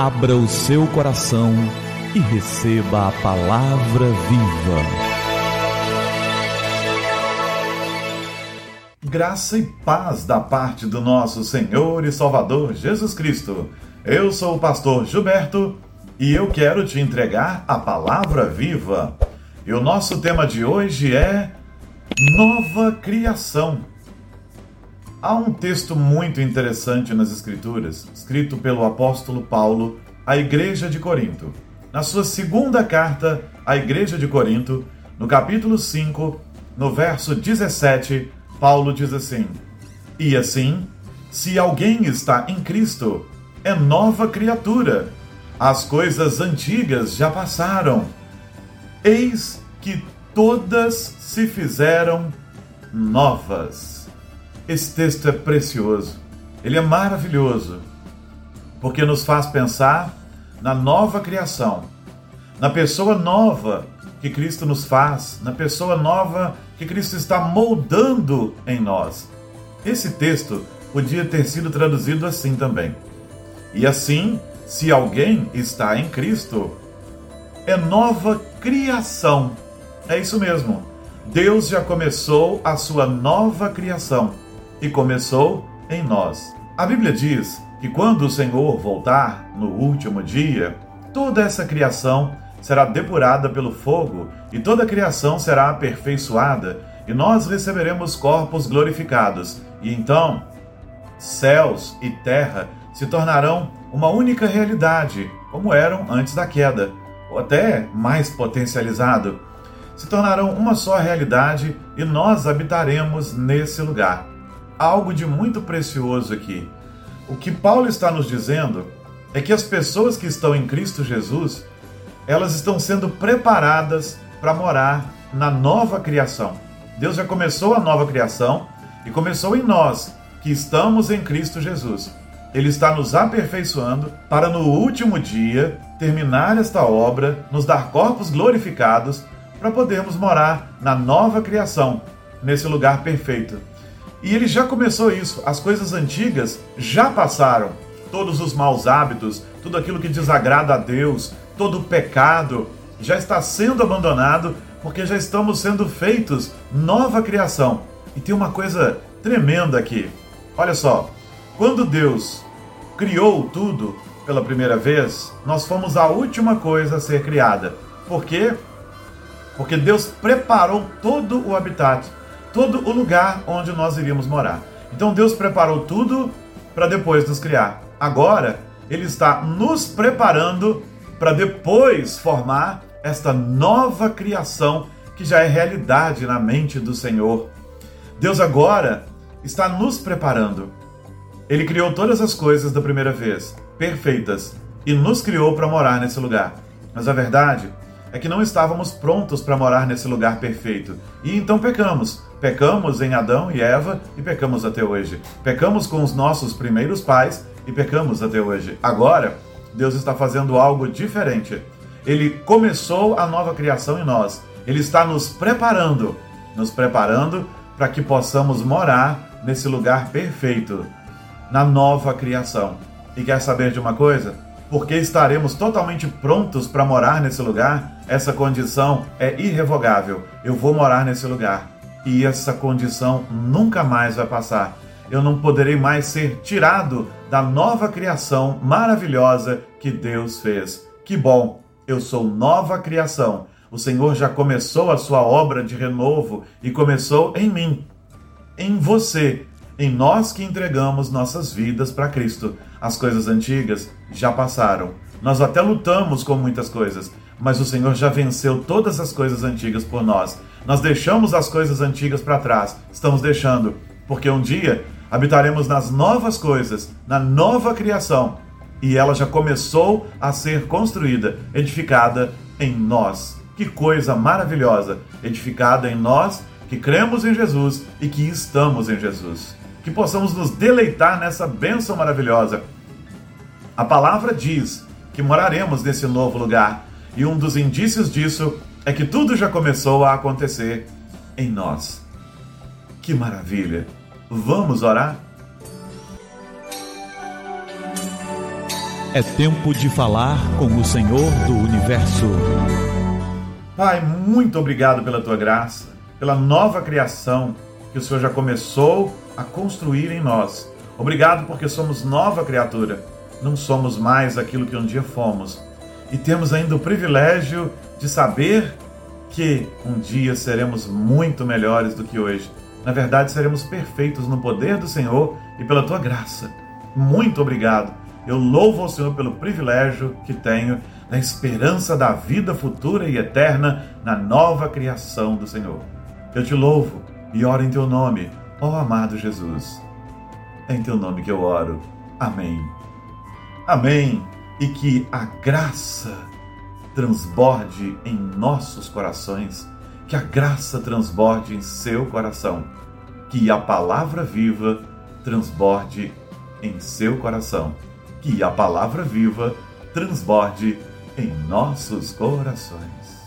Abra o seu coração e receba a palavra viva. Graça e paz da parte do nosso Senhor e Salvador Jesus Cristo. Eu sou o pastor Gilberto e eu quero te entregar a palavra viva. E o nosso tema de hoje é Nova Criação. Há um texto muito interessante nas Escrituras, escrito pelo apóstolo Paulo à Igreja de Corinto. Na sua segunda carta à Igreja de Corinto, no capítulo 5, no verso 17, Paulo diz assim: E assim, se alguém está em Cristo, é nova criatura. As coisas antigas já passaram. Eis que todas se fizeram novas. Esse texto é precioso, ele é maravilhoso, porque nos faz pensar na nova criação, na pessoa nova que Cristo nos faz, na pessoa nova que Cristo está moldando em nós. Esse texto podia ter sido traduzido assim também. E assim, se alguém está em Cristo, é nova criação. É isso mesmo. Deus já começou a sua nova criação e começou em nós. A Bíblia diz que quando o Senhor voltar no último dia, toda essa criação será depurada pelo fogo e toda a criação será aperfeiçoada e nós receberemos corpos glorificados. E então, céus e terra se tornarão uma única realidade, como eram antes da queda, ou até mais potencializado. Se tornarão uma só realidade e nós habitaremos nesse lugar algo de muito precioso aqui. O que Paulo está nos dizendo é que as pessoas que estão em Cristo Jesus, elas estão sendo preparadas para morar na nova criação. Deus já começou a nova criação e começou em nós, que estamos em Cristo Jesus. Ele está nos aperfeiçoando para no último dia terminar esta obra, nos dar corpos glorificados para podermos morar na nova criação, nesse lugar perfeito. E ele já começou isso. As coisas antigas já passaram. Todos os maus hábitos, tudo aquilo que desagrada a Deus, todo o pecado já está sendo abandonado porque já estamos sendo feitos nova criação. E tem uma coisa tremenda aqui. Olha só, quando Deus criou tudo pela primeira vez, nós fomos a última coisa a ser criada. Por quê? Porque Deus preparou todo o habitat todo o lugar onde nós iríamos morar. Então Deus preparou tudo para depois nos criar. Agora, Ele está nos preparando para depois formar esta nova criação que já é realidade na mente do Senhor. Deus agora está nos preparando. Ele criou todas as coisas da primeira vez, perfeitas, e nos criou para morar nesse lugar. Mas a verdade é que não estávamos prontos para morar nesse lugar perfeito. E então pecamos. Pecamos em Adão e Eva e pecamos até hoje. Pecamos com os nossos primeiros pais e pecamos até hoje. Agora, Deus está fazendo algo diferente. Ele começou a nova criação em nós. Ele está nos preparando, nos preparando para que possamos morar nesse lugar perfeito, na nova criação. E quer saber de uma coisa? Porque estaremos totalmente prontos para morar nesse lugar, essa condição é irrevogável. Eu vou morar nesse lugar e essa condição nunca mais vai passar. Eu não poderei mais ser tirado da nova criação maravilhosa que Deus fez. Que bom! Eu sou nova criação. O Senhor já começou a sua obra de renovo e começou em mim, em você, em nós que entregamos nossas vidas para Cristo. As coisas antigas já passaram. Nós até lutamos com muitas coisas, mas o Senhor já venceu todas as coisas antigas por nós. Nós deixamos as coisas antigas para trás, estamos deixando, porque um dia habitaremos nas novas coisas, na nova criação, e ela já começou a ser construída, edificada em nós. Que coisa maravilhosa! Edificada em nós que cremos em Jesus e que estamos em Jesus que possamos nos deleitar nessa bênção maravilhosa. A palavra diz que moraremos nesse novo lugar, e um dos indícios disso é que tudo já começou a acontecer em nós. Que maravilha! Vamos orar? É tempo de falar com o Senhor do Universo. Pai, muito obrigado pela tua graça, pela nova criação que o Senhor já começou a construir em nós. Obrigado porque somos nova criatura, não somos mais aquilo que um dia fomos. E temos ainda o privilégio de saber que um dia seremos muito melhores do que hoje. Na verdade, seremos perfeitos no poder do Senhor e pela tua graça. Muito obrigado eu louvo ao Senhor pelo privilégio que tenho da esperança da vida futura e eterna na nova criação do Senhor. Eu te louvo e oro em teu nome, ó amado Jesus. É em teu nome que eu oro. Amém. Amém. E que a graça transborde em nossos corações, que a graça transborde em seu coração, que a palavra viva transborde em seu coração que a palavra viva transborde em nossos corações.